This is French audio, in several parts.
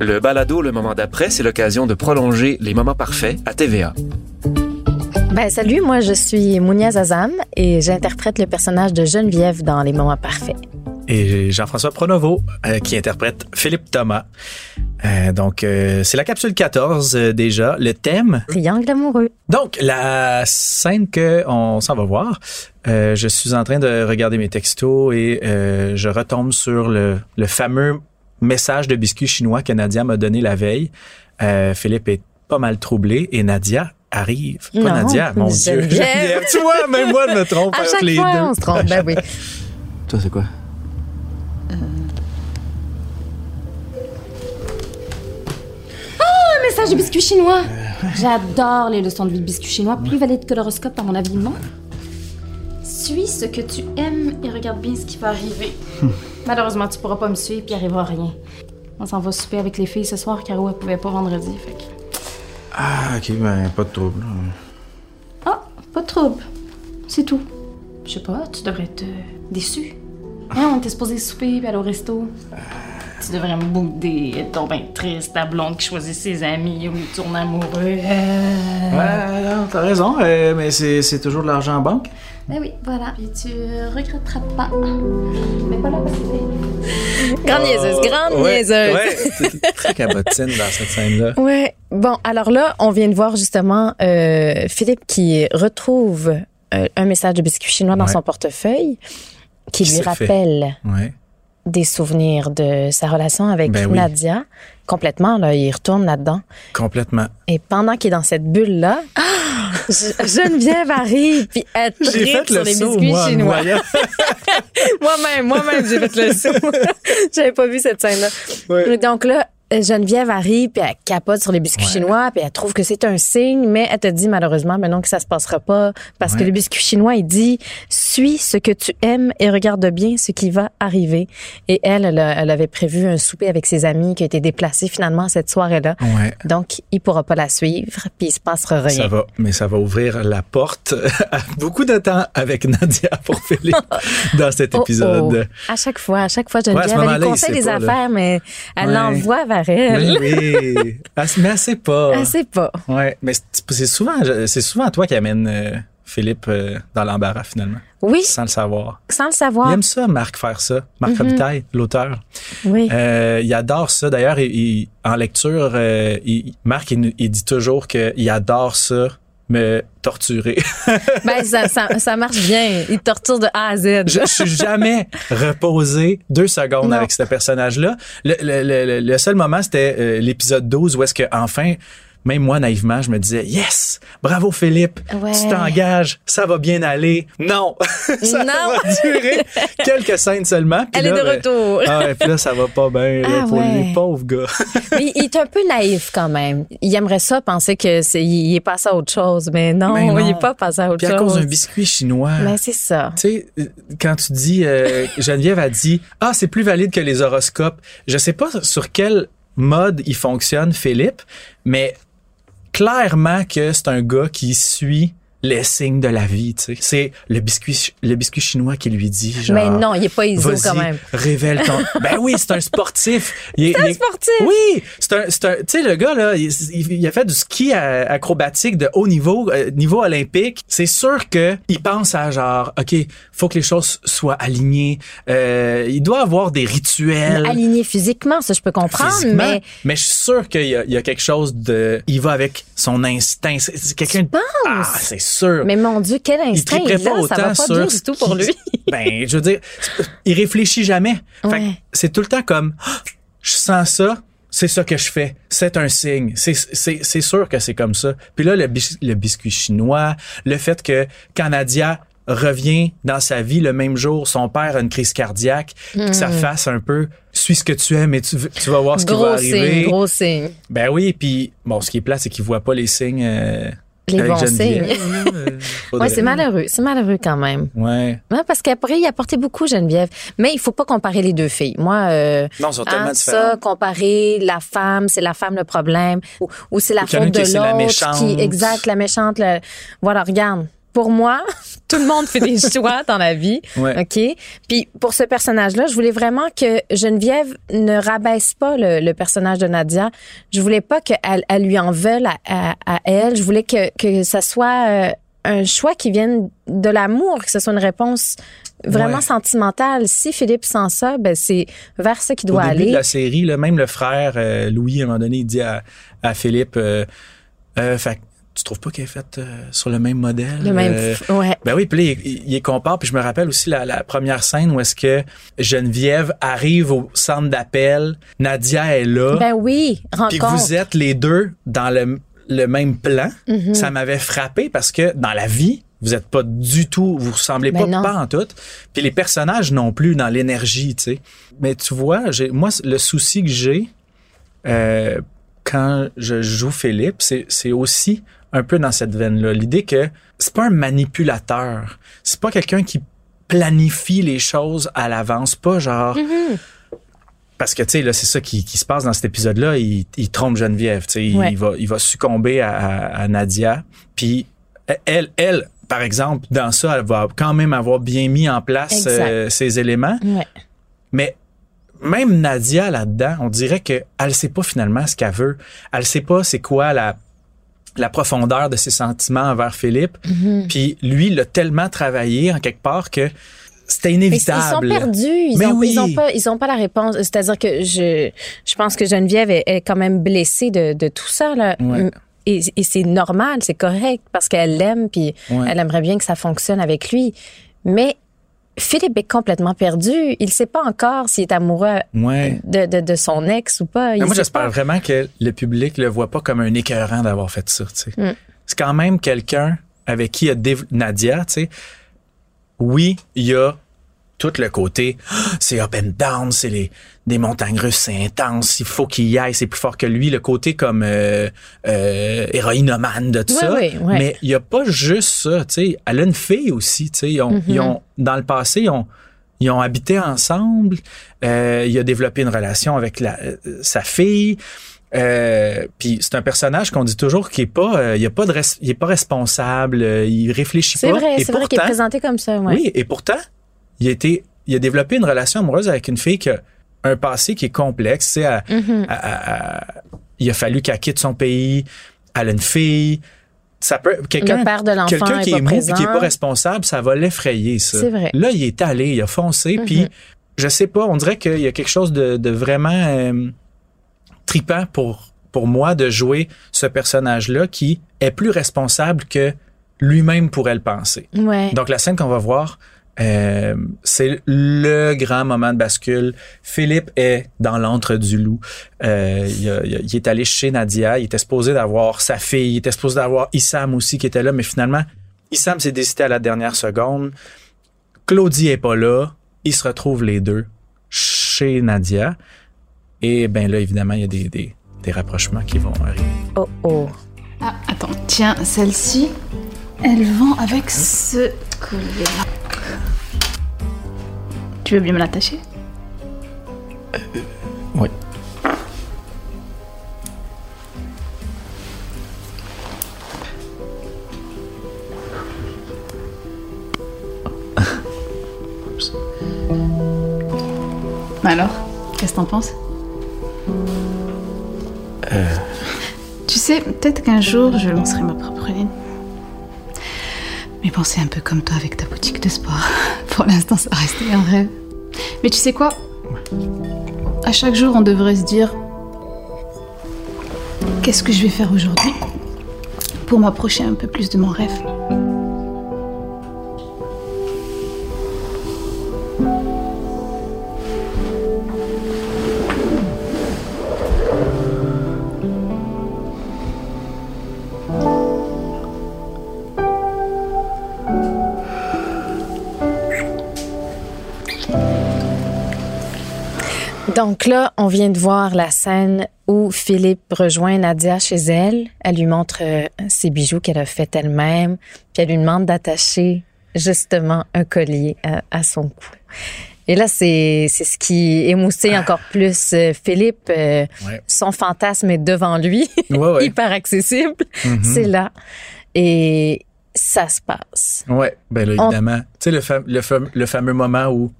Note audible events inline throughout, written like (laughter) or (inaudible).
Le balado Le moment d'après, c'est l'occasion de prolonger les moments parfaits à TVA. Ben, salut, moi je suis Mounia Zazam et j'interprète le personnage de Geneviève dans Les Moments Parfaits. Et Jean-François Pronovo euh, qui interprète Philippe Thomas. Euh, donc, euh, c'est la capsule 14 euh, déjà. Le thème. Triangle amoureux. Donc, la scène que on s'en va voir. Euh, je suis en train de regarder mes textos et euh, je retombe sur le, le fameux message de biscuit chinois que Nadia m'a donné la veille. Euh, Philippe est pas mal troublé et Nadia arrive. Pas Non, Nadia, mon Dieu. Geneviève. Tu vois, même moi, je me trompe (laughs) À chaque les fois, deux. on se trompe. Ben oui. Toi, c'est quoi? Un message de biscuit chinois. J'adore les leçons de vie de biscuit chinois, plus valide que l'horoscope à mon avis, non? Suis ce que tu aimes et regarde bien ce qui va arriver. (laughs) Malheureusement, tu pourras pas me suivre puis il arrivera rien. On s'en va souper avec les filles ce soir, Caro elle pouvait pas vendredi, fait que... Ah, ok, ben, pas de trouble. Ah, pas de trouble. C'est tout. Je sais pas, tu devrais être euh, déçu. Hein, on était supposé souper puis aller au resto. Tu devrais me bouder, être donc ben triste, ta blonde qui choisit ses amis au lieu de tourner amoureux. Euh, Ouais, t'as raison, euh, mais c'est toujours de l'argent en banque. Ben oui, voilà. Puis tu euh, regretteras pas. Mais pas là parce que (laughs) Grande niaiseuse, grande Oh, Ouais, niaiseuse. ouais, très cabotine dans cette scène-là. Ouais. Bon, alors là, on vient de voir justement euh, Philippe qui retrouve euh, un message de biscuit chinois dans Ouais. son portefeuille qui Qui lui s'est fait. rappelle Ouais. Des souvenirs de sa relation avec Ben oui. Nadia. Complètement, là, il retourne là-dedans. Complètement. Et pendant qu'il est dans cette bulle-là, Je- Geneviève arrive, puis elle (laughs) J'ai fait tripe sur le les saut, biscuits moi, chinois. (laughs) (laughs) Moi-même, moi-même, j'ai fait le saut. J'avais pas vu cette scène-là. Ouais. Donc là, Geneviève arrive, puis elle capote sur les biscuits Ouais. chinois, puis elle trouve que c'est un signe, mais elle te dit malheureusement, ben non, que ça se passera pas, parce que le biscuit chinois, il dit, suis ce que tu aimes et regarde bien ce qui va arriver. Et elle, elle, avait prévu un souper avec ses amis qui a été déplacé finalement cette soirée-là. Ouais. Donc, il pourra pas la suivre, puis il se passera rien. Ça va, mais ça va ouvrir la porte (laughs) à beaucoup de temps avec Nadia pour Philippe (laughs) dans cet Oh, épisode. oh. À chaque fois, à chaque fois, Geneviève, elle lui il conseille des affaires, mais elle l'envoie vers Elle. oui, mais elle sait pas. Elle sait pas. Ouais, mais c'est souvent, c'est souvent toi qui amène euh, Philippe euh, dans l'embarras finalement, Oui, sans le savoir. sans le Il savoir. aime ça, Marc, faire ça. Marc Mhm. Robitaille, l'auteur. Oui. Euh, il adore ça. D'ailleurs, il- il- en lecture, il- Marc, il, il dit toujours qu'il adore ça, me torturer. (laughs) Ben, ça, ça, ça marche bien. Il torture de A à Z. je, je suis jamais reposé deux secondes Non. avec ce personnage-là. Le, le- le- le seul moment, c'était euh, l'épisode 12 où est-ce que enfin, même moi, naïvement, je me disais, yes, bravo Philippe, Ouais. tu t'engages, ça va bien aller. Non, (laughs) ça Non. va durer quelques scènes seulement. Puis Elle est là, de ben, retour. ah ouais, puis là, ça va pas bien Ah pour ouais. les pauvres gars. (laughs) Mais il est un peu naïf quand même. Il aimerait ça penser que c'est, il est passé à autre chose, mais non, Mais non. il est pas passé à autre Puis à chose. cause d'un biscuit chinois. Mais c'est ça. Tu sais, euh, quand tu dis, euh, (laughs) Geneviève a dit, ah, c'est plus valide que les horoscopes. Je sais pas sur quel mode il fonctionne, Philippe, mais clairement que c'est un gars qui suit les signes de la vie, tu sais. C'est le biscuit, le biscuit chinois qui lui dit, genre. mais non, il est pas iso quand même. révèle ton. (laughs) ben oui, c'est un sportif. C'est un sportif. Oui, c'est un, c'est un. Tu sais, le gars là, il, a fait du ski acrobatique de haut niveau, euh, niveau olympique. C'est sûr que il pense à genre, ok, faut que les choses soient alignées. Euh, il doit avoir des rituels. Aligné physiquement, ça je peux comprendre, mais mais je suis sûr qu'il y, a- il y a quelque chose de. Il va avec son instinct. C'est quelqu'un. de- Ah, c'est sûr. mais mon Dieu, quel il instinct triperait il pas ça va pas sur bien ce du tout pour lui. (laughs) ben, je veux dire, il réfléchit jamais. Ouais. c'est tout le temps comme, Ah, je sens ça, c'est ça que je fais. C'est un signe. C'est, sûr que c'est comme ça. Puis là, le, bis- le biscuit chinois, le fait que quand Nadia revient dans sa vie le même jour, son père a une crise cardiaque, puis que ça fasse un peu, suis ce que tu aimes et tu, tu vas voir ce qui va Hmm. Gros arriver. signe, gros signe. Ben oui, puis bon, ce qui est plat, c'est qu'il voit pas les signes. euh, Les bons signes. Ouais, c'est malheureux, c'est malheureux quand même. Ouais. Ouais, parce qu'après, il a porté beaucoup Geneviève. Mais il faut pas comparer les deux filles. Moi, euh, Non, sont tellement hein, différents. ça, comparer la femme, c'est la femme le problème, ou, ou c'est la Ou faute de la l'autre méchante. qui, exact, la méchante. le- Voilà, regarde. Pour moi, (laughs) tout le monde fait des (laughs) choix dans la vie. Ouais. OK? Puis pour ce personnage-là, je voulais vraiment que Geneviève ne rabaisse pas le, le personnage de Nadia. Je voulais pas qu'elle elle lui en veuille à, à- à elle. Je voulais que, que ça soit euh, un choix qui vienne de l'amour, que ce soit une réponse vraiment Ouais. sentimentale. Si Philippe sent ça, ben c'est vers ça qu'il Au doit début aller. de la série, là, même le frère euh, Louis, à un moment donné, il dit à, à Philippe, euh, euh, fait, tu trouves pas qu'elle est faite euh, sur le même modèle? Le même, Euh, ouais. Ben oui, puis là, il, il compare. Puis je me rappelle aussi la, la première scène où est-ce que Geneviève arrive au centre d'appel, Nadia est là, Ben oui, puis que rencontre. vous êtes les deux dans le, le même plan. Mhm. Ça m'avait frappé parce que dans la vie, vous êtes pas du tout, vous ressemblez Ben pas, non. pas en tout. Puis les personnages non plus dans l'énergie, tu sais. Mais tu vois, moi, le souci que j'ai euh, quand je joue Philippe, c'est aussi un peu dans cette veine-là. L'idée que c'est pas un manipulateur. C'est pas quelqu'un qui planifie les choses à l'avance. Pas genre... Parce que, tu sais, là, c'est ça qui, qui se passe dans cet épisode-là. Il, il trompe Geneviève, tu sais. il- Ouais. Il, va, il va succomber à, à- à Nadia. Puis, elle, elle, par exemple, dans ça, elle va quand même avoir bien mis en place euh, ces éléments. Ouais. Mais même Nadia là-dedans, on dirait que elle sait pas finalement ce qu'elle veut. Elle sait pas c'est quoi la la profondeur de ses sentiments envers Philippe. Mm-hmm. Puis lui, il a tellement travaillé en quelque part que c'était Mais ils inévitable. sont perdus. Ils Mais ont, oui. ils ont pas, ils ont pas la réponse. C'est-à-dire que je, je pense que Geneviève est, est quand même blessée de, de tout ça, là. Ouais. Et, et c'est normal, c'est correct parce qu'elle l'aime puis Ouais. elle aimerait bien que ça fonctionne avec lui. Mais Philippe est complètement perdu. Il sait pas encore s'il est amoureux Ouais. de, de, de son ex ou pas. Il moi, j'espère vraiment que le public le voit pas comme un écœurant d'avoir fait ça. Mm. C'est quand même quelqu'un avec qui il y a Nadia. Tu sais. Oui, il y a tout le côté, (gasps) c'est up and down, c'est les des montagnes russes, c'est intense, il faut qu'il y aille, c'est plus fort que lui. Le côté comme euh, euh, héroïnomane de tout Ouais, ça. ouais, ouais. Mais il y a pas juste ça. Tu sais, elle a une fille aussi. Tu sais, ils ont, Mm-hmm. ils ont dans le passé, ils ont ils ont habité ensemble. Euh, il a développé une relation avec la, euh, sa fille. Euh, puis c'est un personnage qu'on dit toujours qui est pas, euh, il est pas de, il est pas responsable, euh, il réfléchit C'est pas. vrai, Et c'est vrai qu'il est présenté comme ça. Ouais. Oui, et pourtant, il a été, il a développé une relation amoureuse avec une fille qui a un passé qui est complexe. Tu sais, elle- Mm-hmm. elle- elle- elle- il a fallu qu'elle quitte son pays. Elle a une fille. Ça peut quelqu'un Le père de l'enfant quelqu'un est qui pas est mou, qui est pas responsable, ça va l'effrayer ça. C'est vrai. Mm-hmm. Là, il est allé, il a foncé, puis je sais pas, on dirait qu'il y a quelque chose de, de vraiment euh, tripant pour pour moi de jouer ce personnage-là qui est plus responsable que lui-même pourrait le penser. Ouais. Donc la scène qu'on va voir, euh, c'est le grand moment de bascule. Philippe est dans l'antre du loup. Euh, il, a- il a- il est allé chez Nadia. Il était supposé d'avoir sa fille. Il était supposé d'avoir Issam aussi qui était là, mais finalement, Issam s'est décidé à la dernière seconde. Claudie est pas là. Ils se retrouvent les deux chez Nadia. Et ben là, évidemment, il y a des, des, des rapprochements qui vont arriver. Oh oh. Ah, attends, tiens, celle-ci, elle vend avec ce collier-là. Tu veux bien me l'attacher Oui. Alors, qu'est-ce que t'en penses Tu sais, peut-être qu'un jour, je lancerai ma propre ligne. Mais penser un peu comme toi avec ta boutique de sport. Pour l'instant, ça reste un rêve. Mais tu sais quoi? À chaque jour, on devrait se dire Qu'est-ce que je vais faire aujourd'hui pour m'approcher un peu plus de mon rêve? Donc là, on vient de voir la scène où Philippe rejoint Nadia chez elle. Elle lui montre euh, ses bijoux qu'elle a fait elle-même, puis elle lui demande d'attacher justement un collier à, à son cou. Et là, c'est c'est ce qui émoussait encore plus euh, Philippe. euh, Ouais. Son fantasme est devant lui, Ouais, ouais. (laughs) hyper accessible. Mhm. C'est là. Et ça se passe. Ouais, ben là, On- évidemment. Tu sais, le, fam- le, fam- le fameux moment où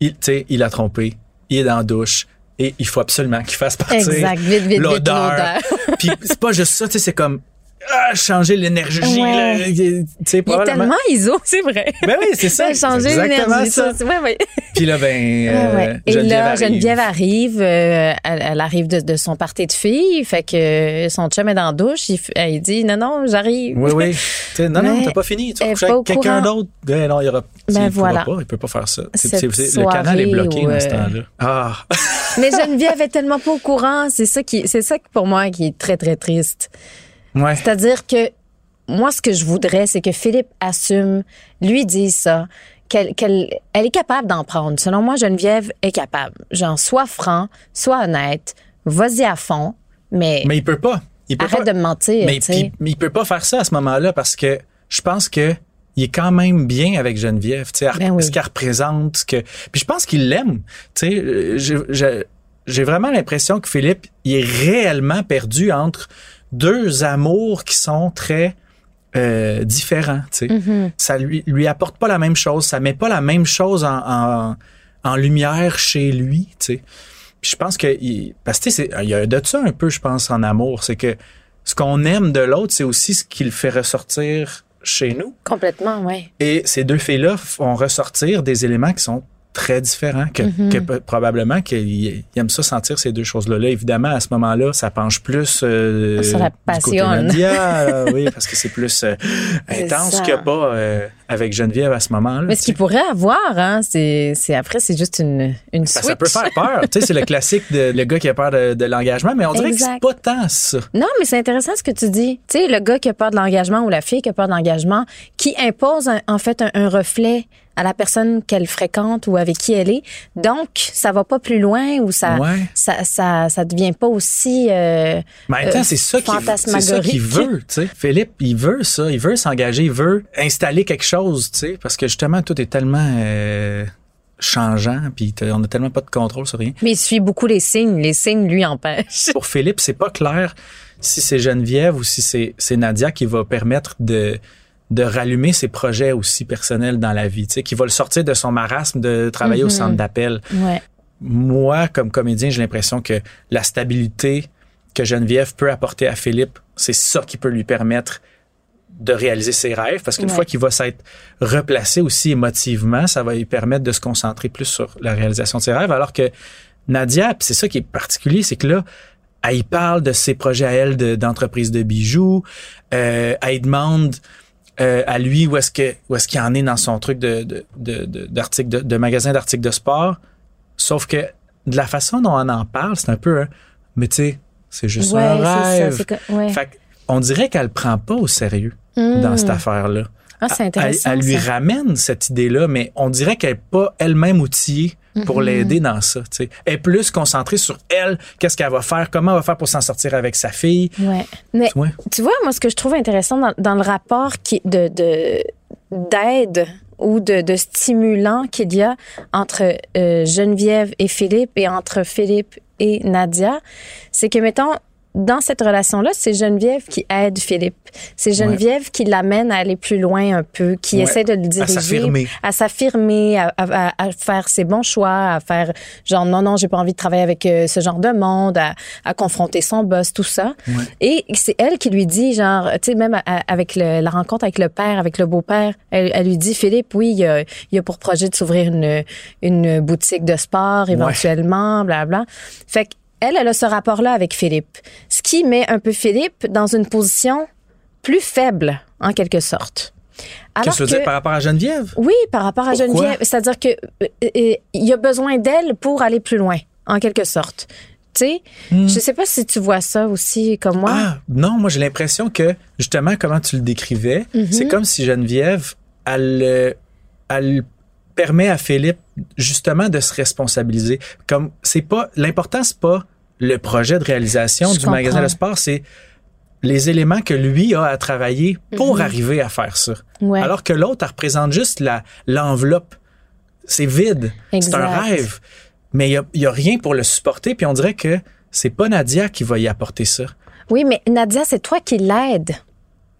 il, tu sais, il a trompé, il est dans la douche et il faut absolument qu'il fasse partir l'odeur. (laughs) Puis c'est pas juste ça, tu sais, c'est comme ah, changer l'énergie. Ouais. Il est tellement ISO, (laughs) c'est vrai. Ben oui, c'est ça. (laughs) Exactement l'énergie. ça. Ça, c'est- ouais, ouais. Puis là, ben, euh. Et Geneviève là, arrive. Geneviève arrive, euh, elle, elle arrive de, de son party de filles, fait que son chum est dans la douche, il, elle dit non non, j'arrive. Oui, oui. (laughs) Non, non, t'as pas fini. Tu vas avec quelqu'un d'autre. Ben non, il y aura. Ben il voilà. pas, il peut pas faire ça. Le canal est bloqué dans ce temps-là. Ah, Mais Geneviève est tellement pas au courant, c'est ça qui, c'est ça pour moi qui est très très triste. Ouais. C'est-à-dire que moi, ce que je voudrais, c'est que Philippe assume, lui dise ça, qu'elle qu'elle elle est capable d'en prendre. Selon moi, Geneviève est capable. Genre, sois franc, sois honnête, vas-y à fond, mais, Mais il peut pas. Il peut arrête pas. de me mentir. Mais puis, mais il peut pas faire ça à ce moment-là parce que je pense que il est quand même bien avec Geneviève, tu sais, Ben oui. ce qu'elle représente, ce que puis je pense qu'il l'aime, tu sais, j'ai vraiment l'impression que Philippe il est réellement perdu entre deux amours qui sont très euh, différents, tu sais. Mhm. Ça lui lui apporte pas la même chose, ça met pas la même chose en, en, en lumière chez lui, tu sais. Puis je pense que il, parce que tu sais, c'est- il y a de ça un peu, je pense, en amour, c'est que ce qu'on aime de l'autre, c'est aussi ce qui le fait ressortir chez nous. Complètement, ouais. Et ces deux filles-là font ressortir des éléments qui sont très différents, que, Mhm. que probablement qu'ils aiment ça sentir ces deux choses-là. Là, évidemment, à ce moment-là, ça penche plus euh, Sur la passion. Euh, (laughs) oui, parce que c'est plus euh, intense qu'il a pas euh, avec Geneviève à ce moment-là. Mais ce qu'il pourrait avoir, hein, c'est, après, c'est juste une, une Ben, switch. ça peut faire peur. tu sais, c'est le (laughs) classique de le gars qui a peur de, de l'engagement, mais on dirait Exact. que c'est pas tant ça. Non, mais c'est intéressant ce que tu dis. Tu sais, le gars qui a peur de l'engagement ou la fille qui a peur de l'engagement, qui impose un- en fait un, un reflet à la personne qu'elle fréquente ou avec qui elle est. Donc, ça va pas plus loin ou ça, Ouais. ça, ça, ça devient pas aussi. euh, Mais Euh, c'est ça qu'il qu'il veut, tu sais. Philippe, il veut ça, il veut s'engager, il veut installer quelque chose, tu sais, parce que justement tout est tellement euh, changeant, puis on a tellement pas de contrôle sur rien. Mais il suit beaucoup les signes. Les signes lui empêchent. Pour Philippe, c'est pas clair si c'est Geneviève ou si c'est c'est Nadia qui va permettre de de rallumer ses projets aussi personnels dans la vie, tu sais, qui va le sortir de son marasme de travailler au centre d'appel. Ouais. moi, comme comédien, j'ai l'impression que la stabilité que Geneviève peut apporter à Philippe, c'est ça qui peut lui permettre de réaliser ses rêves, parce qu'une Ouais. fois qu'il va s'être replacé aussi émotivement, ça va lui permettre de se concentrer plus sur la réalisation de ses rêves, alors que Nadia, c'est ça qui est particulier, c'est que là, elle y parle de ses projets à elle de- d'entreprise de, bijoux, euh, elle y demande euh, à lui où est-ce que où est-ce qu'il en est dans son truc de de de, de, d'articles de, de magasin d'articles de sport? Sauf que de la façon dont on en parle, c'est un peu mais tu sais, c'est juste Ouais, un ça, rêve. c'est que- ouais. Fait on dirait qu'elle prend pas au sérieux dans cette affaire-là. Ah, c'est Elle, intéressant. elle lui ça. ramène cette idée-là, mais on dirait qu'elle n'est pas elle-même outillée pour Mm-hmm. l'aider dans ça. tu sais. Elle est plus concentrée sur elle, qu'est-ce qu'elle va faire, comment elle va faire pour s'en sortir avec sa fille. Ouais. Mais Ouais. tu vois, moi, ce que je trouve intéressant dans, dans le rapport qui, de, de, d'aide ou de, de stimulant qu'il y a entre euh, Geneviève et Philippe et entre Philippe et Nadia, c'est que, mettons, dans cette relation-là, c'est Geneviève qui aide Philippe. C'est Geneviève qui l'amène à aller plus loin un peu, qui Ouais. essaie de le À diriger. s'affirmer. À s'affirmer, à, à- à- à faire ses bons choix, à faire genre non, non, j'ai pas envie de travailler avec euh, ce genre de monde, à, à confronter son boss, tout ça. Et c'est elle qui lui dit, genre, tu sais, même avec le- la rencontre avec le père, avec le beau-père, elle, elle lui dit, Philippe, oui, il y a, il y a pour projet de s'ouvrir une, une boutique de sport éventuellement, bla bla. Fait qu'elle, elle a ce rapport-là avec Philippe. Ce qui met un peu Philippe dans une position plus faible, en quelque sorte. Qu'est-ce que tu veux dire par rapport à Geneviève? Oui, par rapport à Pourquoi? Geneviève. C'est-à-dire que euh, euh, il y a besoin d'elle pour aller plus loin, en quelque sorte. Tu sais, je sais pas si tu vois ça aussi comme moi. Hmm. Ah, non, moi j'ai l'impression que, justement, comment tu le décrivais, Mhm. c'est comme si Geneviève, elle, euh, elle permet à Philippe, justement, de se responsabiliser. Comme, c'est pas, l'important, c'est pas le projet de réalisation Je du magasin de sport, c'est les éléments que lui a à travailler pour arriver à faire ça. Mhm. Ouais. Alors que l'autre, elle représente juste la, l'enveloppe. C'est vide. C'est un rêve. Mais il y a, a rien pour le supporter, puis on dirait que c'est pas Nadia qui va y apporter ça. Oui, mais Nadia, c'est toi qui l'aide.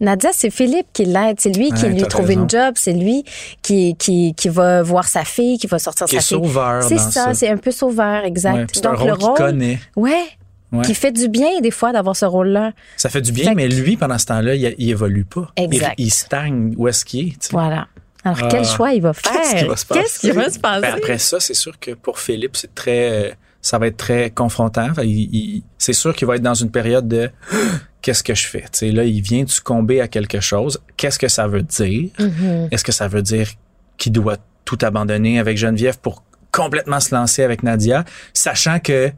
Nadia, c'est Philippe qui l'aide. C'est lui qui Ouais, lui trouve raison. une job. C'est lui qui, qui, qui va voir sa fille, qui va sortir Qui sa est fille. sauveur C'est ça, ça. c'est un peu sauveur, exact. Ouais, c'est un Donc le rôle qu'il rôle, connaît. ouais, Ouais. qui fait du bien des fois d'avoir ce rôle-là. Ça fait du bien, Fait que- mais lui, pendant ce temps-là, il, il évolue pas. Exact. Il, il stagne où est-ce qu'il est. tu sais. Voilà. Alors Ah. quel choix il va faire? Qu'est-ce qui va se passer? Qu'est-ce qui va se passer? Ben, après ça, c'est sûr que pour Philippe, c'est très, ça va être très confrontant. Il- c'est sûr qu'il va être dans une période de qu'est-ce que je fais? Là, il vient de succomber à quelque chose. Qu'est-ce que ça veut dire? Mhm. Est-ce que ça veut dire qu'il doit tout abandonner avec Geneviève pour complètement se lancer avec Nadia, sachant que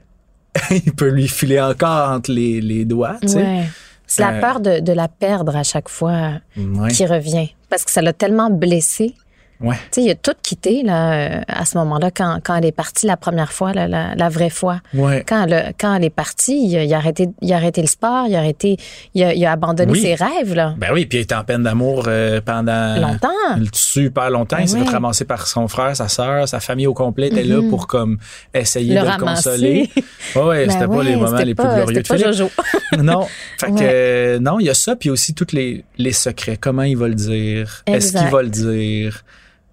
(laughs) il peut lui filer encore entre les, les doigts. Ouais. C'est la Euh, peur de, de la perdre à chaque fois Ouais. qui revient. Parce que ça l'a tellement blessé. Ouais. Il a tout quitté là, euh, à ce moment-là, quand, quand elle est partie la première fois, là, la, la vraie fois. Ouais. Quand elle, quand elle est partie, il a, il a arrêté, il a arrêté le sport, il a, arrêté, il a, il a abandonné Oui. ses rêves là, Ben oui, puis il était en peine d'amour euh, pendant longtemps. super longtemps. Ben il s'est ouais. fait ramasser par son frère, sa sœur, sa famille au complet était là pour comme essayer Le de le consoler. (laughs) Ouais, ouais, Ben c'était pas les moments les plus pas- glorieux de pas. Jojo. (laughs) non, fait que euh, non, il y a ça puis aussi tous les les secrets, comment il va le dire, est-ce qu'il va le dire?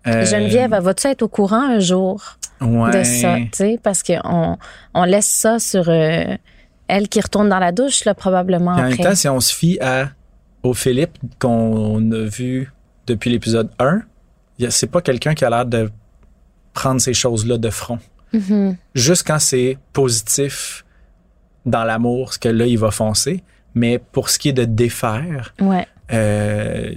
Euh, Geneviève, va-tu être au courant un jour ouais. de ça, parce qu'on on laisse ça sur euh, elle qui retourne dans la douche, là, probablement Puis en même temps, si on se fie à au Philippe qu'on a vu depuis l'épisode 1, il y a- c'est pas quelqu'un qui a l'air de prendre ces choses-là de front. Mhm. juste quand c'est positif dans l'amour, ce que là, il va foncer. Mais pour ce qui est de défaire, Ouais. euh,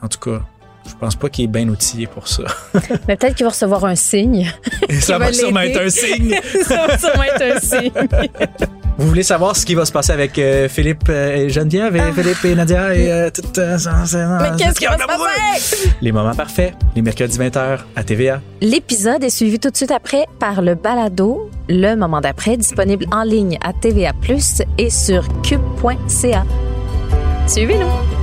en tout cas, je pense pas qu'il est bien outillé pour ça. (laughs) Mais peut-être qu'il va recevoir un signe. Et ça va va sûrement être un signe. (laughs) ça va sûrement être un signe. (laughs) Vous voulez savoir ce qui va se passer avec euh, Philippe euh, et Geneviève et Philippe et Nadia et euh, tout euh, Ah. Mais qu'est-ce qui va se passer? Les moments parfaits, les mercredis 20h à TVA. L'épisode est suivi tout de suite après par le balado Le moment d'après, disponible en ligne à TVA+, et sur cube.ca. Suivez-nous!